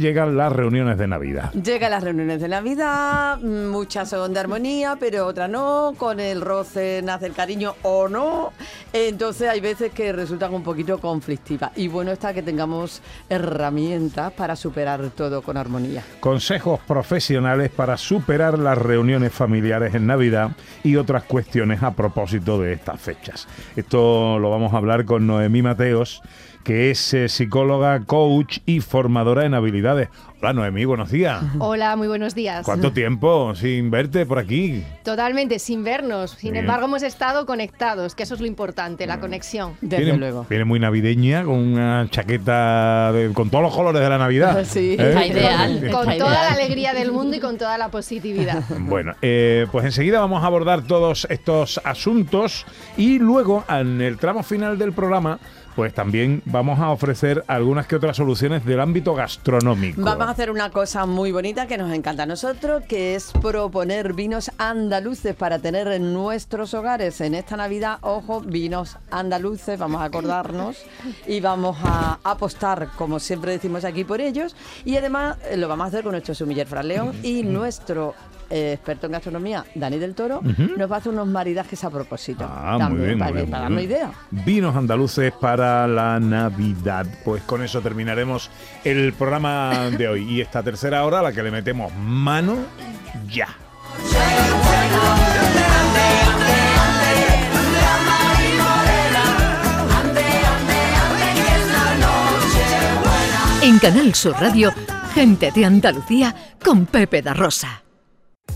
Llegan las reuniones de Navidad. Llegan las reuniones de Navidad, muchas son de armonía, pero otras no, con el roce nace el cariño o no, entonces hay veces que resultan un poquito conflictivas y bueno está que tengamos herramientas para superar todo con armonía. Consejos profesionales para superar las reuniones familiares en Navidad y otras cuestiones a propósito de estas fechas. Esto lo vamos a hablar con Noemí Mateos que es eh, psicóloga, coach y formadora en habilidades. Hola Noemí, buenos días. Hola, muy buenos días. ¿Cuánto tiempo sin verte por aquí? Totalmente, sin vernos. Sin embargo, hemos estado conectados, que eso es lo importante, la mm. conexión. Desde viene, luego. Viene muy navideña, con una chaqueta con todos los colores de la Navidad. Sí, ¿Eh? está ideal. Con, toda la alegría del mundo y con toda la positividad. Bueno, eh, pues enseguida vamos a abordar todos estos asuntos y luego, en el tramo final del programa, pues también vamos a ofrecer algunas que otras soluciones del ámbito gastronómico. Vamos a hacer una cosa muy bonita que nos encanta a nosotros, que es proponer vinos andaluces para tener en nuestros hogares en esta Navidad. Ojo, vinos andaluces, vamos a acordarnos y vamos a apostar, como siempre decimos aquí, por ellos. Y además eh, lo vamos a hacer con nuestro sumiller Fran León y nuestro eh, experto en gastronomía, Dani del Toro, nos va a hacer unos maridajes a propósito. Ah, muy bien, para, muy bien, para darnos idea. Vinos andaluces para la Navidad. Pues con eso terminaremos el programa de hoy. Y esta tercera hora, a la que le metemos mano ya. En Canal Sur Radio, gente de Andalucía con Pepe da Rosa.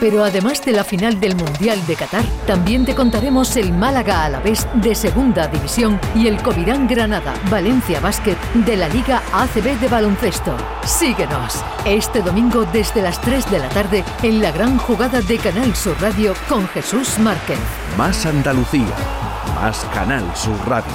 Pero además de la final del Mundial de Qatar, también te contaremos el Málaga a la vez de Segunda División y el Covirán Granada Valencia Básquet de la Liga ACB de baloncesto. Síguenos este domingo desde las 3 de la tarde en la gran jugada de Canal Sur Radio con Jesús Márquez. Más Andalucía, más Canal Sur Radio.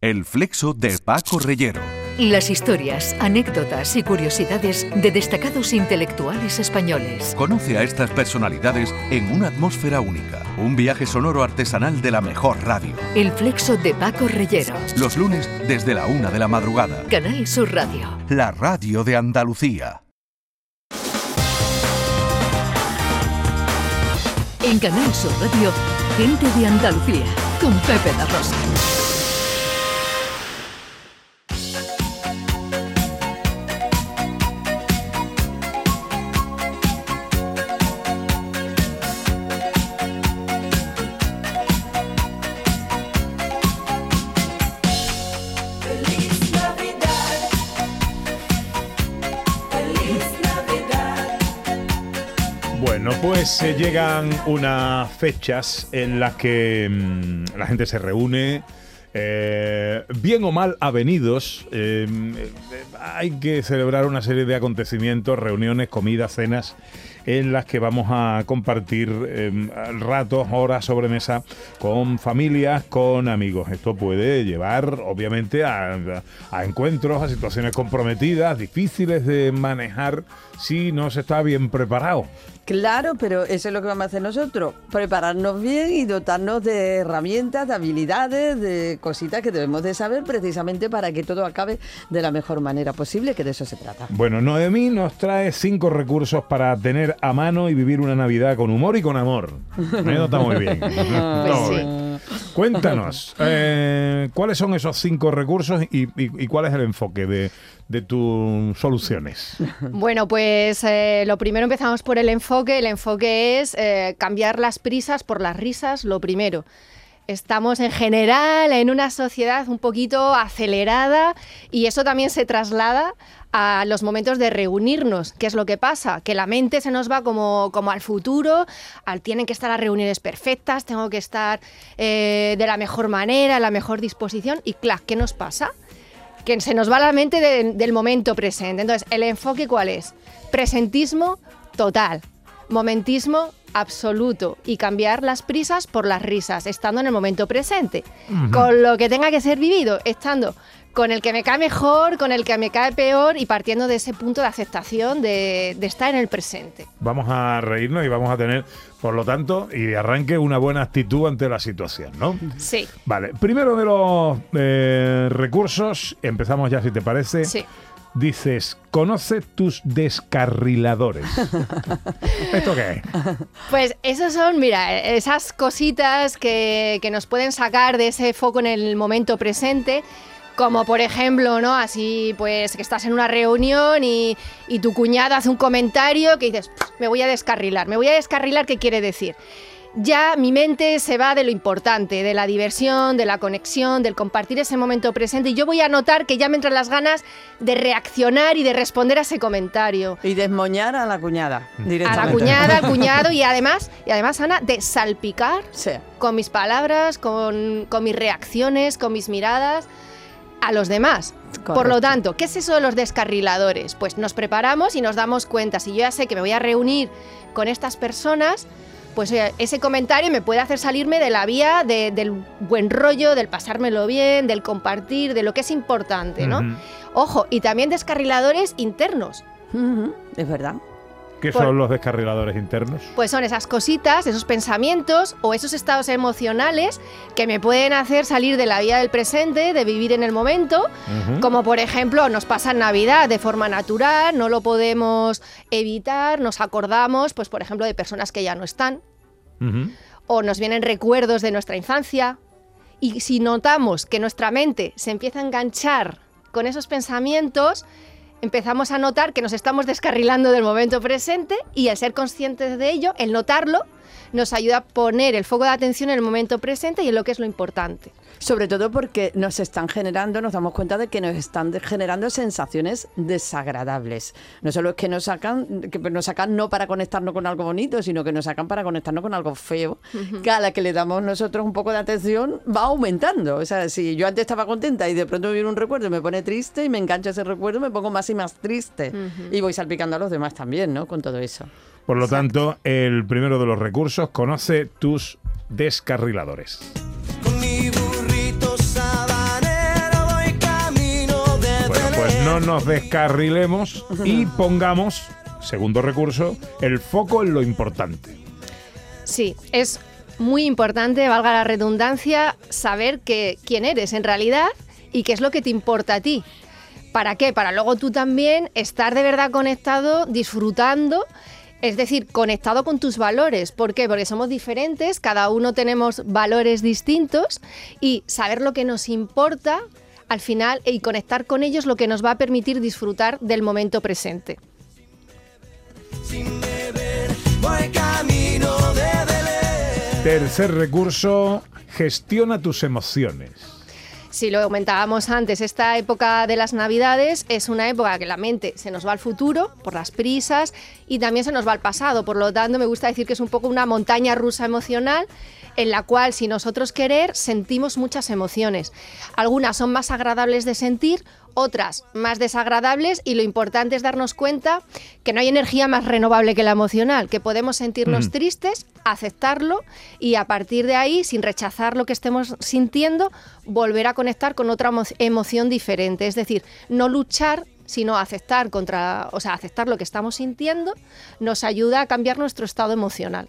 El flexo de Paco Reyero las historias, anécdotas y curiosidades de destacados intelectuales españoles. Conoce a estas personalidades en una atmósfera única. Un viaje sonoro artesanal de la mejor radio. El flexo de Paco Reyero. Los lunes desde la una de la madrugada. Canal Sur Radio. La radio de Andalucía. En Canal Sur Radio, gente de Andalucía, con Pepe La Rosa. Se llegan unas fechas en las que mm, la gente se reúne, eh, bien o mal avenidos, eh, hay que celebrar una serie de acontecimientos, reuniones, comidas, cenas en las que vamos a compartir ratos, horas sobre mesa con familias, con amigos. Esto puede llevar, obviamente, a, a encuentros, a situaciones comprometidas, difíciles de manejar si no se está bien preparado. Claro, pero eso es lo que vamos a hacer nosotros, prepararnos bien y dotarnos de herramientas, de habilidades, de cositas que debemos de saber precisamente para que todo acabe de la mejor manera posible, que de eso se trata. Bueno, Noemí nos trae cinco recursos para tener a mano y vivir una Navidad con humor y con amor. Me nota muy bien. pues sí. Cuéntanos, eh, ¿cuáles son esos cinco recursos y, y- y cuál es el enfoque de, de tus soluciones? Bueno, pues eh, lo primero empezamos por el enfoque. El enfoque es eh, cambiar las prisas por las risas, lo primero. Estamos en general en una sociedad un poquito acelerada y eso también se traslada a los momentos de reunirnos. ¿Qué es lo que pasa? Que la mente se nos va como, como al futuro, al tienen que estar las reuniones perfectas, tengo que estar eh, de la mejor manera, la mejor disposición y claro, ¿qué nos pasa? que se nos va la mente de- del momento presente. Entonces, ¿el enfoque cuál es? Presentismo total, momentismo absoluto y cambiar las prisas por las risas, estando en el momento presente, con lo que tenga que ser vivido, estando con el que me cae mejor, con el que me cae peor y partiendo de ese punto de aceptación de, de estar en el presente. Vamos a reírnos y vamos a tener, por lo tanto, y de arranque una buena actitud ante la situación, ¿no? Sí, Vale, primero de los eh, recursos, empezamos ya si te parece. sí. Dices, conoce tus descarriladores. ¿Esto qué es? Pues esos son, mira, esas cositas que, que nos pueden sacar de ese foco en el momento presente. Como por ejemplo, ¿no? Así pues que estás en una reunión y, y tu cuñada hace un comentario que dices, me voy a descarrilar. Me voy a descarrilar, ¿qué quiere decir? Ya mi mente se va de lo importante, de la diversión, de la conexión, del compartir ese momento presente y yo voy a notar que ya me entran las ganas de reaccionar y de responder a ese comentario Y desmoñar a la cuñada. a directamente. la cuñada, al cuñado y además, y además Ana, de salpicar Sí. con mis palabras, con, con mis reacciones, con mis miradas a los demás. Por lo tanto, ¿qué es eso de los descarriladores? Pues nos preparamos y nos damos cuenta. Si yo ya sé que me voy a reunir con estas personas, pues ese comentario me puede hacer salirme de la vía de- del buen rollo, del pasármelo bien, del compartir, de lo que es importante, ¿no? Ojo, y también descarriladores internos. Es verdad. ¿Qué Por- son los descarriladores internos? Pues son esas cositas, esos pensamientos o esos estados emocionales que me pueden hacer salir de la vida del presente, de vivir en el momento, como por ejemplo nos pasa en Navidad de forma natural, no lo podemos evitar, nos acordamos, pues por ejemplo, de personas que ya no están, o nos vienen recuerdos de nuestra infancia. Y si notamos que nuestra mente se empieza a enganchar con esos pensamientos, empezamos a notar que nos estamos descarrilando del momento presente y el ser conscientes de ello, el notarlo, nos ayuda a poner el foco de atención en el momento presente y en lo que es lo importante. Sobre todo porque nos están generando, nos damos cuenta de que nos están generando sensaciones desagradables. No solo es que nos sacan, que nos sacan no para conectarnos con algo bonito, sino que nos sacan para conectarnos con algo feo, que a la que le damos nosotros un poco de atención va aumentando. O sea, si yo antes estaba contenta y de pronto me viene un recuerdo y me pone triste y me engancha ese recuerdo, me pongo más y más triste. Y voy salpicando a los demás también, ¿no? Con todo eso. Por lo tanto, el primero de los recursos, conoce tus descarriladores. Con mi burrito sabanero voy camino de Bueno, pues no nos descarrilemos y pongamos, segundo recurso, el foco en lo importante. Sí, es muy importante, valga la redundancia, saber que, quién eres en realidad y qué es lo que te importa a ti. ¿Para qué? Para luego tú también estar de verdad conectado, disfrutando, es decir, conectado con tus valores. ¿Por qué? Porque somos diferentes, cada uno tenemos valores distintos y saber lo que nos importa al final y conectar con ellos lo que nos va a permitir disfrutar del momento presente. Tercer recurso, gestiona tus emociones. Si lo comentábamos antes, esta época de las Navidades es una época que la mente se nos va al futuro por las prisas y también se nos va al pasado. Por lo tanto, me gusta decir que es un poco una montaña rusa emocional en la cual, si nosotros querer, sentimos muchas emociones. Algunas son más agradables de sentir, otras más desagradables y lo importante es darnos cuenta que no hay energía más renovable que la emocional, que podemos sentirnos Mm. tristes, aceptarlo y a partir de ahí, sin rechazar lo que estemos sintiendo, volver a conectar con otra emo- emoción diferente. Es decir, no luchar sino aceptar contra, o sea, aceptar lo que estamos sintiendo, nos ayuda a cambiar nuestro estado emocional.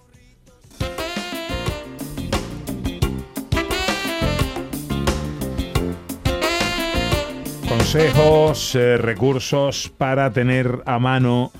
Consejos, eh, recursos para tener a mano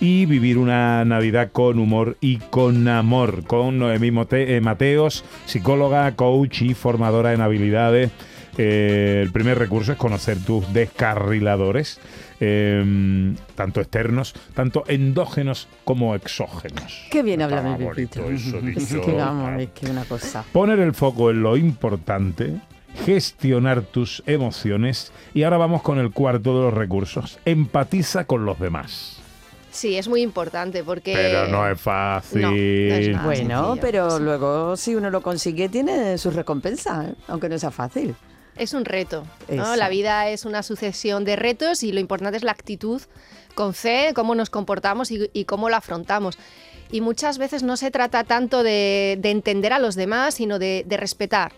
y vivir una Navidad con humor y con amor. Con Noemí eh, Mateos, psicóloga, coach y formadora en habilidades. Eh, el primer recurso es conocer tus descarriladores, eh, tanto externos, tanto endógenos como exógenos. Qué bien habla mi bonito Pepito. eso Es dicho. que vamos, es que una cosa. Poner el foco en lo importante, gestionar tus emociones y ahora vamos con el cuarto de los recursos. Empatiza con los demás. Sí, es muy importante porque... Pero no es fácil. No, no es nada. Bueno, sencillo, pero sí. luego si uno lo consigue tiene sus recompensas, ¿eh? aunque no sea fácil. Es un reto. ¿no? La vida es una sucesión de retos y lo importante es la actitud con fe, cómo nos comportamos y, y cómo lo afrontamos. Y muchas veces no se trata tanto de, de entender a los demás, sino de, de respetar.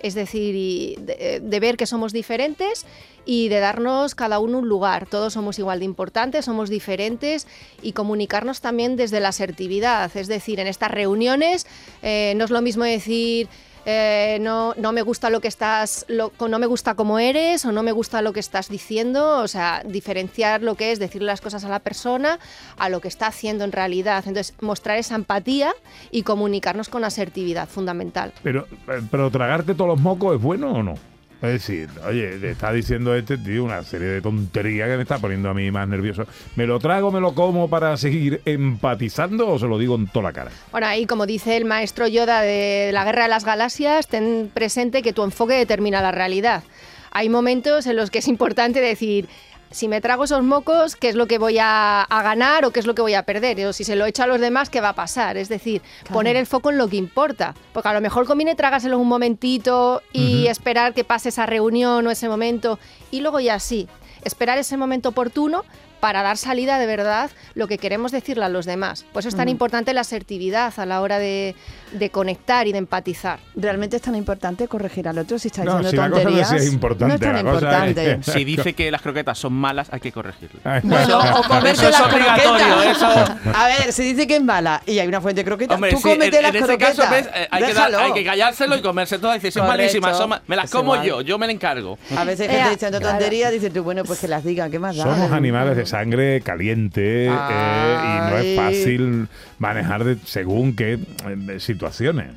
Es decir, de, de ver que somos diferentes y de darnos cada uno un lugar. Todos somos igual de importantes, somos diferentes y comunicarnos también desde la asertividad. Es decir, en estas reuniones eh, no es lo mismo decir eh, no, no me gusta lo que estás, lo- no me gusta cómo eres o no me gusta lo que estás diciendo, o sea, diferenciar lo que es decir las cosas a la persona a lo que está haciendo en realidad. Entonces, mostrar esa empatía y comunicarnos con asertividad, fundamental. Pero, eh, pero tragarte todos los mocos es bueno o no? Es decir, oye, le está diciendo este tío una serie de tonterías que me está poniendo a mí más nervioso. ¿Me lo trago, me lo como para seguir empatizando o se lo digo en toda la cara? Bueno, ahí como dice el maestro Yoda de la Guerra de las Galaxias, ten presente que tu enfoque determina la realidad. Hay momentos en los que es importante decir, si me trago esos mocos, ¿qué es lo que voy a, a ganar o qué es lo que voy a perder? O si se lo echo a los demás, ¿qué va a pasar? Es decir, poner el foco en lo que importa. Porque a lo mejor conviene tragárselo un momentito y esperar que pase esa reunión o ese momento y luego ya sí, esperar ese momento oportuno para dar salida de verdad lo que queremos decirle a los demás. Por eso es tan importante la asertividad a la hora de, de conectar y de empatizar. ¿Realmente es tan importante corregir al otro si está No, diciendo si la cosa no tonterías? es importante, no es tan la cosa es- importante. Si dice que las croquetas son malas, hay que corregirlo. Bueno, o comerte las croquetas. eso. A ver, si dice que es mala y hay una fuente de croquetas, Hombre, tú sí, cómete en, las en este croquetas. caso ¿ves? Eh, hay, que dar- Déjalo. hay que callárselo y comerse todas y decir, son malísimas, son me las como yo, yo me la encargo. A veces gente diciendo claro. tonterías, dices tú, bueno, pues que las digan, ¿qué más da? Somos animales de sangre caliente eh, y no es fácil manejar de- según qué eh, situaciones.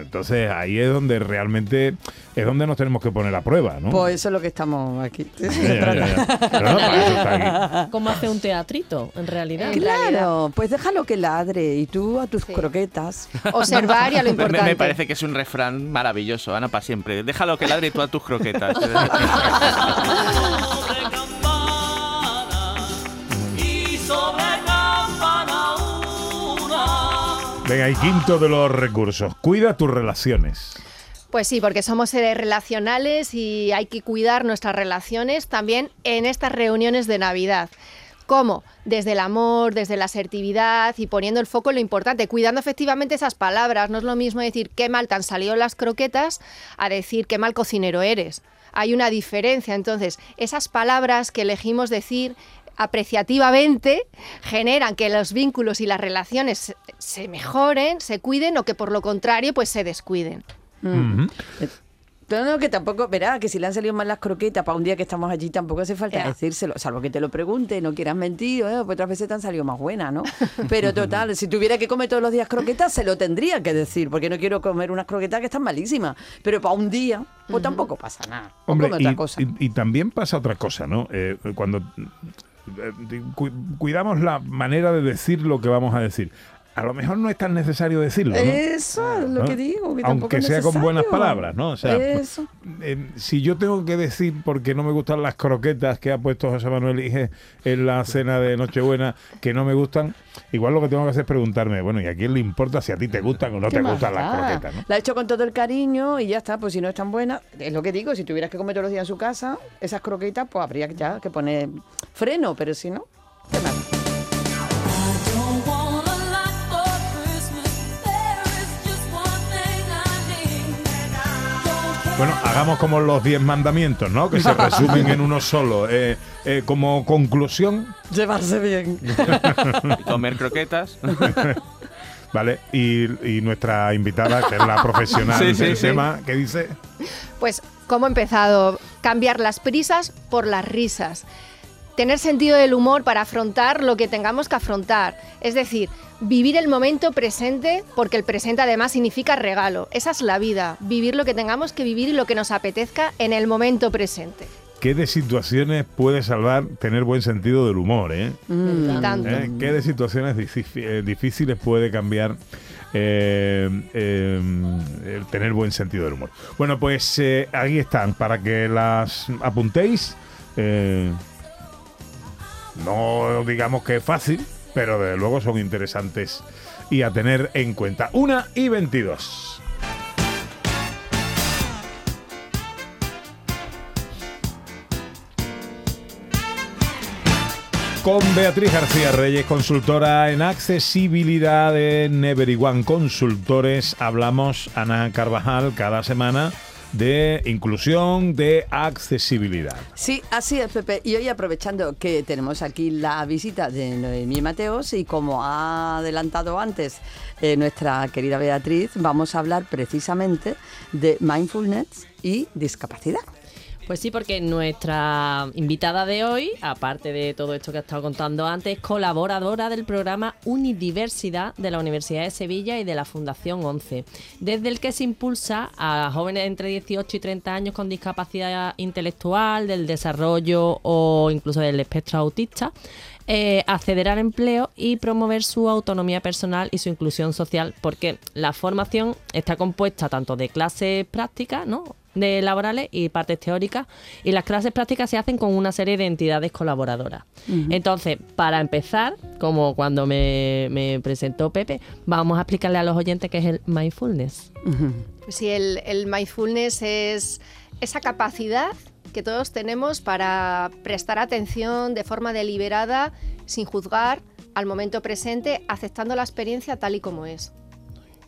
Entonces ahí es donde realmente es donde nos tenemos que poner a prueba, ¿no? Pues eso es lo que estamos aquí. De eso Ya, se ya, trata. ya. Pero no, para eso está aquí. ¿Cómo hace un teatrito, en realidad? En realidad. Claro, pues déjalo que ladre y tú a tus Sí. croquetas. Observar y a lo Me, me- importante. me parece que es un refrán maravilloso, Ana, para siempre. Déjalo que ladre tú a tus croquetas. Venga, y quinto de los recursos. Cuida tus relaciones. Pues sí, porque somos seres relacionales y hay que cuidar nuestras relaciones también en estas reuniones de Navidad. ¿Cómo? Desde el amor, desde la asertividad y poniendo el foco en lo importante, cuidando efectivamente esas palabras. No es lo mismo decir qué mal te han salido las croquetas a decir qué mal cocinero eres. Hay una diferencia. Entonces, esas palabras que elegimos decir apreciativamente generan que los vínculos y las relaciones se- mejoren, se cuiden o que por lo contrario pues se descuiden. Ujú. No, no, que tampoco, verá, que si le han salido mal las croquetas para un día que estamos allí, tampoco hace falta decírselo, salvo que te lo pregunte, no quieras mentir, eh, pues otras veces te han salido más buenas, ¿no? Pero total, si tuviera que comer todos los días croquetas, se lo tendría que decir, porque no quiero comer unas croquetas que están malísimas. Pero para un día, pues tampoco pasa nada. Hombre, come y, otra cosa. y- y también pasa otra cosa, ¿no? Eh, cuando cu- cuidamos la manera de decir lo que vamos a decir. A lo mejor no es tan necesario decirlo, ¿no? Eso es lo ¿no? que digo, que tampoco Aunque sea con buenas palabras, ¿no? O sea, Eso. eh, si yo tengo que decir porque no me gustan las croquetas que ha puesto José Manuel Ige en la cena de Nochebuena, que no me gustan, igual lo que tengo que hacer es preguntarme, bueno, ¿y a quién le importa si a ti te gustan o no ¿Qué te más gustan las croquetas, no? La he hecho con todo el cariño y ya está, pues si no es tan buena, es lo que digo, si tuvieras que comer todos los días en su casa, esas croquetas, pues habría ya que poner freno, pero si no, qué mal. Bueno, hagamos como los 10 mandamientos, ¿no? Que se resumen en uno solo. Eh, eh, como conclusión, Llevarse bien. Y comer croquetas. ¿vale? Y, y nuestra invitada, que es la profesional Sí, del sí. tema, que dice... Pues, ¿cómo he empezado? Cambiar las prisas por las risas. Tener sentido del humor para afrontar lo que tengamos que afrontar. Es decir, vivir el momento presente, porque el presente además significa regalo. Esa es la vida, vivir lo que tengamos que vivir y lo que nos apetezca en el momento presente. ¿Qué de situaciones puede salvar tener buen sentido del humor? ¿eh? Mm. Tanto. ¿Eh? ¿Qué de situaciones eh, difíciles puede cambiar eh, eh, tener buen sentido del humor? Bueno, pues eh, ahí están, para que las apuntéis. No digamos que es fácil, pero desde luego son interesantes y a tener en cuenta. Una y 22. Con Beatriz García Reyes, consultora en accesibilidad en Everyone Consultores, hablamos, Ana Carvajal, cada semana de inclusión, de accesibilidad. Sí, así es, Pepe. Y hoy aprovechando que tenemos aquí la visita de Noemí Mateos y como ha adelantado antes eh, nuestra querida Beatriz, vamos a hablar precisamente de mindfulness y discapacidad. Pues sí, porque nuestra invitada de hoy, aparte de todo esto que ha estado contando antes, es colaboradora del programa Unidiversidad de la Universidad de Sevilla y de la Fundación 11, desde el que se impulsa a jóvenes entre 18 y 30 años con discapacidad intelectual, del desarrollo o incluso del espectro autista. eh, acceder al empleo y promover su autonomía personal y su inclusión social, porque la formación está compuesta tanto de clases prácticas, ¿no? De laborales y partes teóricas y las clases prácticas se hacen con una serie de entidades colaboradoras. Entonces, para empezar, como cuando me, me presentó Pepe, vamos a explicarle a los oyentes qué es el mindfulness. Pues sí, el, el mindfulness es esa capacidad que todos tenemos para prestar atención de forma deliberada, sin juzgar, al momento presente, aceptando la experiencia tal y como es.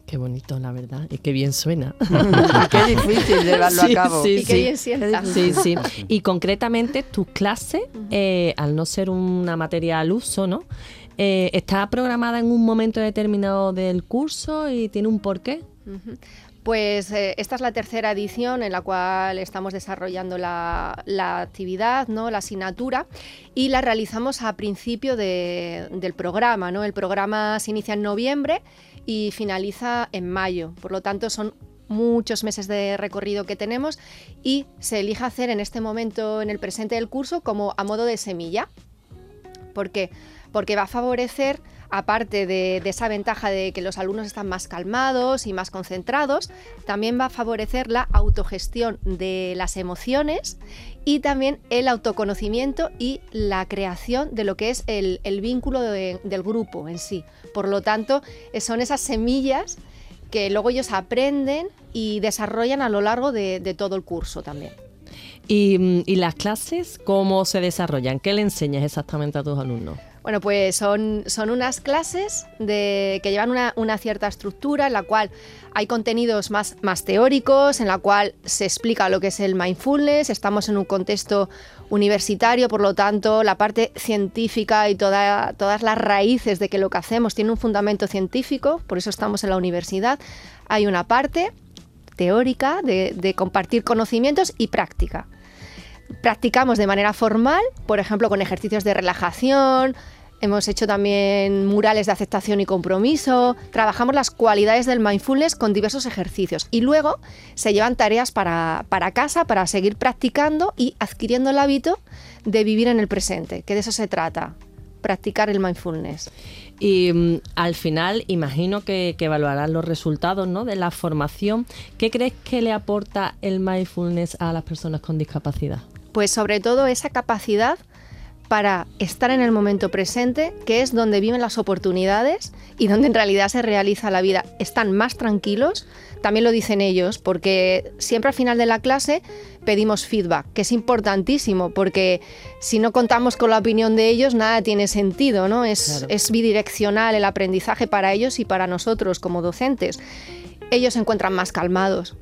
Qué bonito, la verdad, y qué bien suena. Qué difícil llevarlo Sí, a cabo. sí, y qué sí. bien sienta. Sí, sí. Y concretamente tus clases, eh, al no ser una materia al uso, ¿no? Eh, está programada en un momento determinado del curso y tiene un porqué. Pues eh, esta es la tercera edición en la cual estamos desarrollando la, la actividad, ¿no? la asignatura, y la realizamos a principio de- del programa. ¿no? El programa se inicia en noviembre y finaliza en mayo. Por lo tanto, son muchos meses de recorrido que tenemos y se elige hacer en este momento, en el presente del curso, como a modo de semilla. ¿Por qué? Porque va a favorecer, aparte de, de esa ventaja de que los alumnos están más calmados y más concentrados, también va a favorecer la autogestión de las emociones y también el autoconocimiento y la creación de lo que es el, vínculo de- del grupo en sí. Por lo tanto, eh, son esas semillas que luego ellos aprenden y desarrollan a lo largo de, todo el curso también. Mm, y las clases, ¿cómo se desarrollan? ¿Qué le enseñas exactamente a tus alumnos? Bueno, pues son, son unas clases de, que llevan una, una cierta estructura en la cual hay contenidos más, más teóricos, en la cual se explica lo que es el mindfulness, estamos en un contexto universitario, por lo tanto la parte científica y toda- todas las raíces de que lo que hacemos tiene un fundamento científico, por eso estamos en la universidad. Hay una parte teórica de, de compartir conocimientos y práctica practicamos de manera formal, por ejemplo, con ejercicios de relajación. Hemos hecho también murales de aceptación y compromiso. Trabajamos las cualidades del mindfulness con diversos ejercicios. Y luego se llevan tareas para, para casa para seguir practicando y adquiriendo el hábito de vivir en el presente, que de eso se trata, practicar el mindfulness. Y mm, al final, imagino que, que evaluarán los resultados ¿no? de la formación. ¿Qué crees que le aporta el mindfulness a las personas con discapacidad? Pues sobre todo esa capacidad para estar en el momento presente, que es donde viven las oportunidades y donde en realidad se realiza la vida. Están más tranquilos, también lo dicen ellos, porque siempre al final de la clase pedimos feedback, que es importantísimo, porque si no contamos con la opinión de ellos, nada tiene sentido, ¿no? Es, Claro. es bidireccional el aprendizaje para ellos y para nosotros como docentes. Ellos se encuentran más calmados,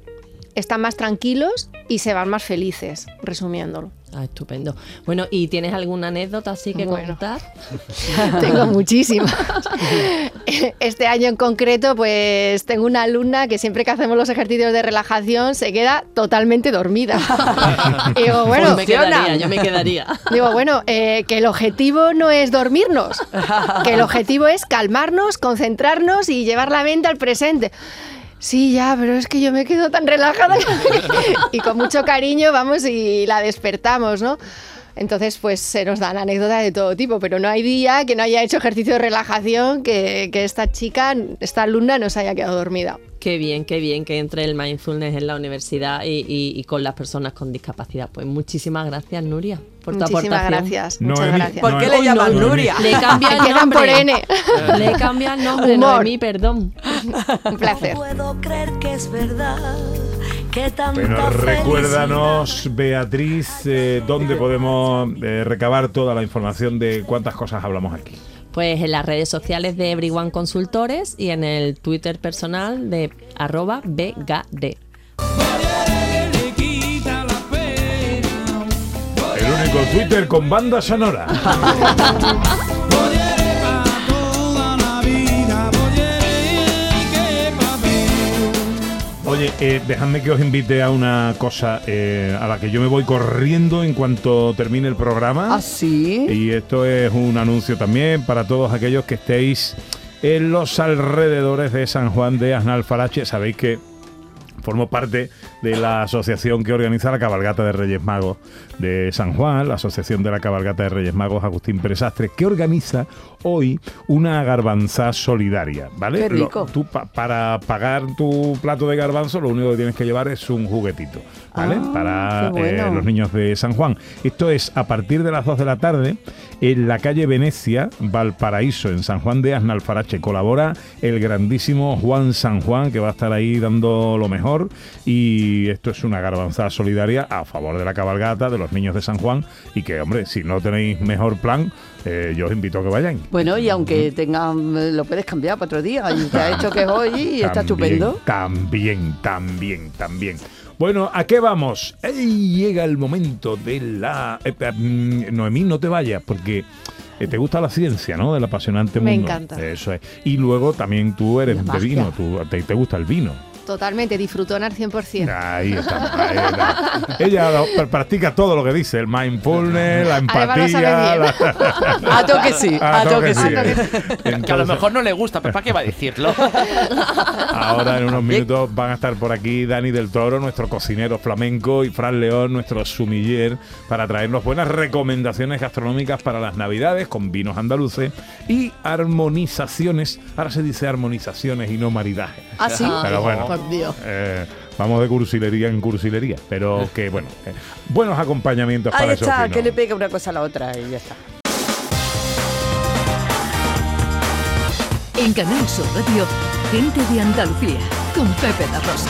están más tranquilos y se van más felices, resumiéndolo. Ah, estupendo. Bueno, ¿y tienes alguna anécdota así que Bueno. contar? Tengo muchísimas. Este año en concreto, pues tengo una alumna que siempre que hacemos los ejercicios de relajación se queda totalmente dormida. Y digo, bueno, Pues me quedaría, yo me quedaría. Digo, bueno, eh, que el objetivo no es dormirnos, que el objetivo es calmarnos, concentrarnos y llevar la mente al presente. Sí, ya, pero es que yo me quedo tan relajada y con mucho cariño vamos y la despertamos, ¿no? Entonces, pues se nos dan anécdotas de todo tipo, pero no hay día que no haya hecho ejercicio de relajación que, que esta chica, esta alumna, no se haya quedado dormida. Qué bien, qué bien que entre el mindfulness en la universidad y, y- y con las personas con discapacidad. Pues muchísimas gracias, Nuria, por tu Muchísimas aportación. gracias, muchas gracias. ¿Por qué le llaman. Nuria? Le cambia el Empiezan por nombre. N. Le cambia el nombre, Humor. Noemí, perdón. Un placer. puedo creer que es verdad que tanta recuérdanos, Beatriz, eh, dónde podemos eh, recabar toda la información de cuántas cosas hablamos aquí. Pues en las redes sociales de Everyone Consultores y en el Twitter personal de arroba BGD. El único Twitter con banda sonora. Oye, eh, dejadme que os invite a una cosa eh, a la que yo me voy corriendo en cuanto termine el programa. ¿Ah, sí? Y esto es un anuncio también para todos aquellos que estéis en los alrededores de San Juan de Asnalfarache. Sabéis que formo parte de la asociación que organiza la cabalgata de Reyes Magos de San Juan, la asociación de la cabalgata de Reyes Magos Agustín Pérez Astre, que organiza hoy una garbanza solidaria, ¿vale? Qué Lo- rico. tú pa- para pagar tu plato de garbanzo lo único que tienes que llevar es un juguetito, ¿vale? Ah, para bueno. eh, los niños de San Juan. Esto es a partir de las 2 de la tarde en la calle Venecia, Valparaíso, en San Juan de Asnalfarache. Colabora el grandísimo Juan San Juan, que va a estar ahí dando lo mejor. Y esto es una garbanzada solidaria a favor de la cabalgata, de los niños de San Juan. Y que, hombre, si no tenéis mejor plan, eh, yo os invito a que vayan. Bueno, y aunque tengan, lo puedes cambiar para otro día. Y te ha hecho que es hoy y está estupendo. También, también, también. Bueno, ¿a qué vamos? ¡Ey! llega el momento de la... eh, eh, mm, Noemí, no te vayas, porque eh, te gusta la ciencia, ¿no? Del apasionante Me mundo. encanta. Eso es. Y luego también tú eres de vino, tú, te, te gusta el vino. Totalmente, disfrutonar 100%. Ahí está. ahí está. Ella lo- practica todo lo que dice, el mindfulness, la empatía. la- A toque sí, a toque sí. eh. Que a lo mejor no le gusta, pero ¿para qué va a decirlo? Ahora en unos minutos van a estar por aquí Dani del Toro, nuestro cocinero flamenco, y Fran León, nuestro sumiller, para traernos buenas recomendaciones gastronómicas para las navidades con vinos andaluces y armonizaciones. Ahora se dice armonizaciones y no maridaje. ¿Ah, sí? Pero bueno, Por Dios. eh, vamos de cursilería en cursilería, pero que bueno, eh, buenos acompañamientos Ahí para esos está, vinos. que le pega una cosa a la otra y ya está. En Canal Sur Radio, gente de Andalucía, con Pepe La Rosa.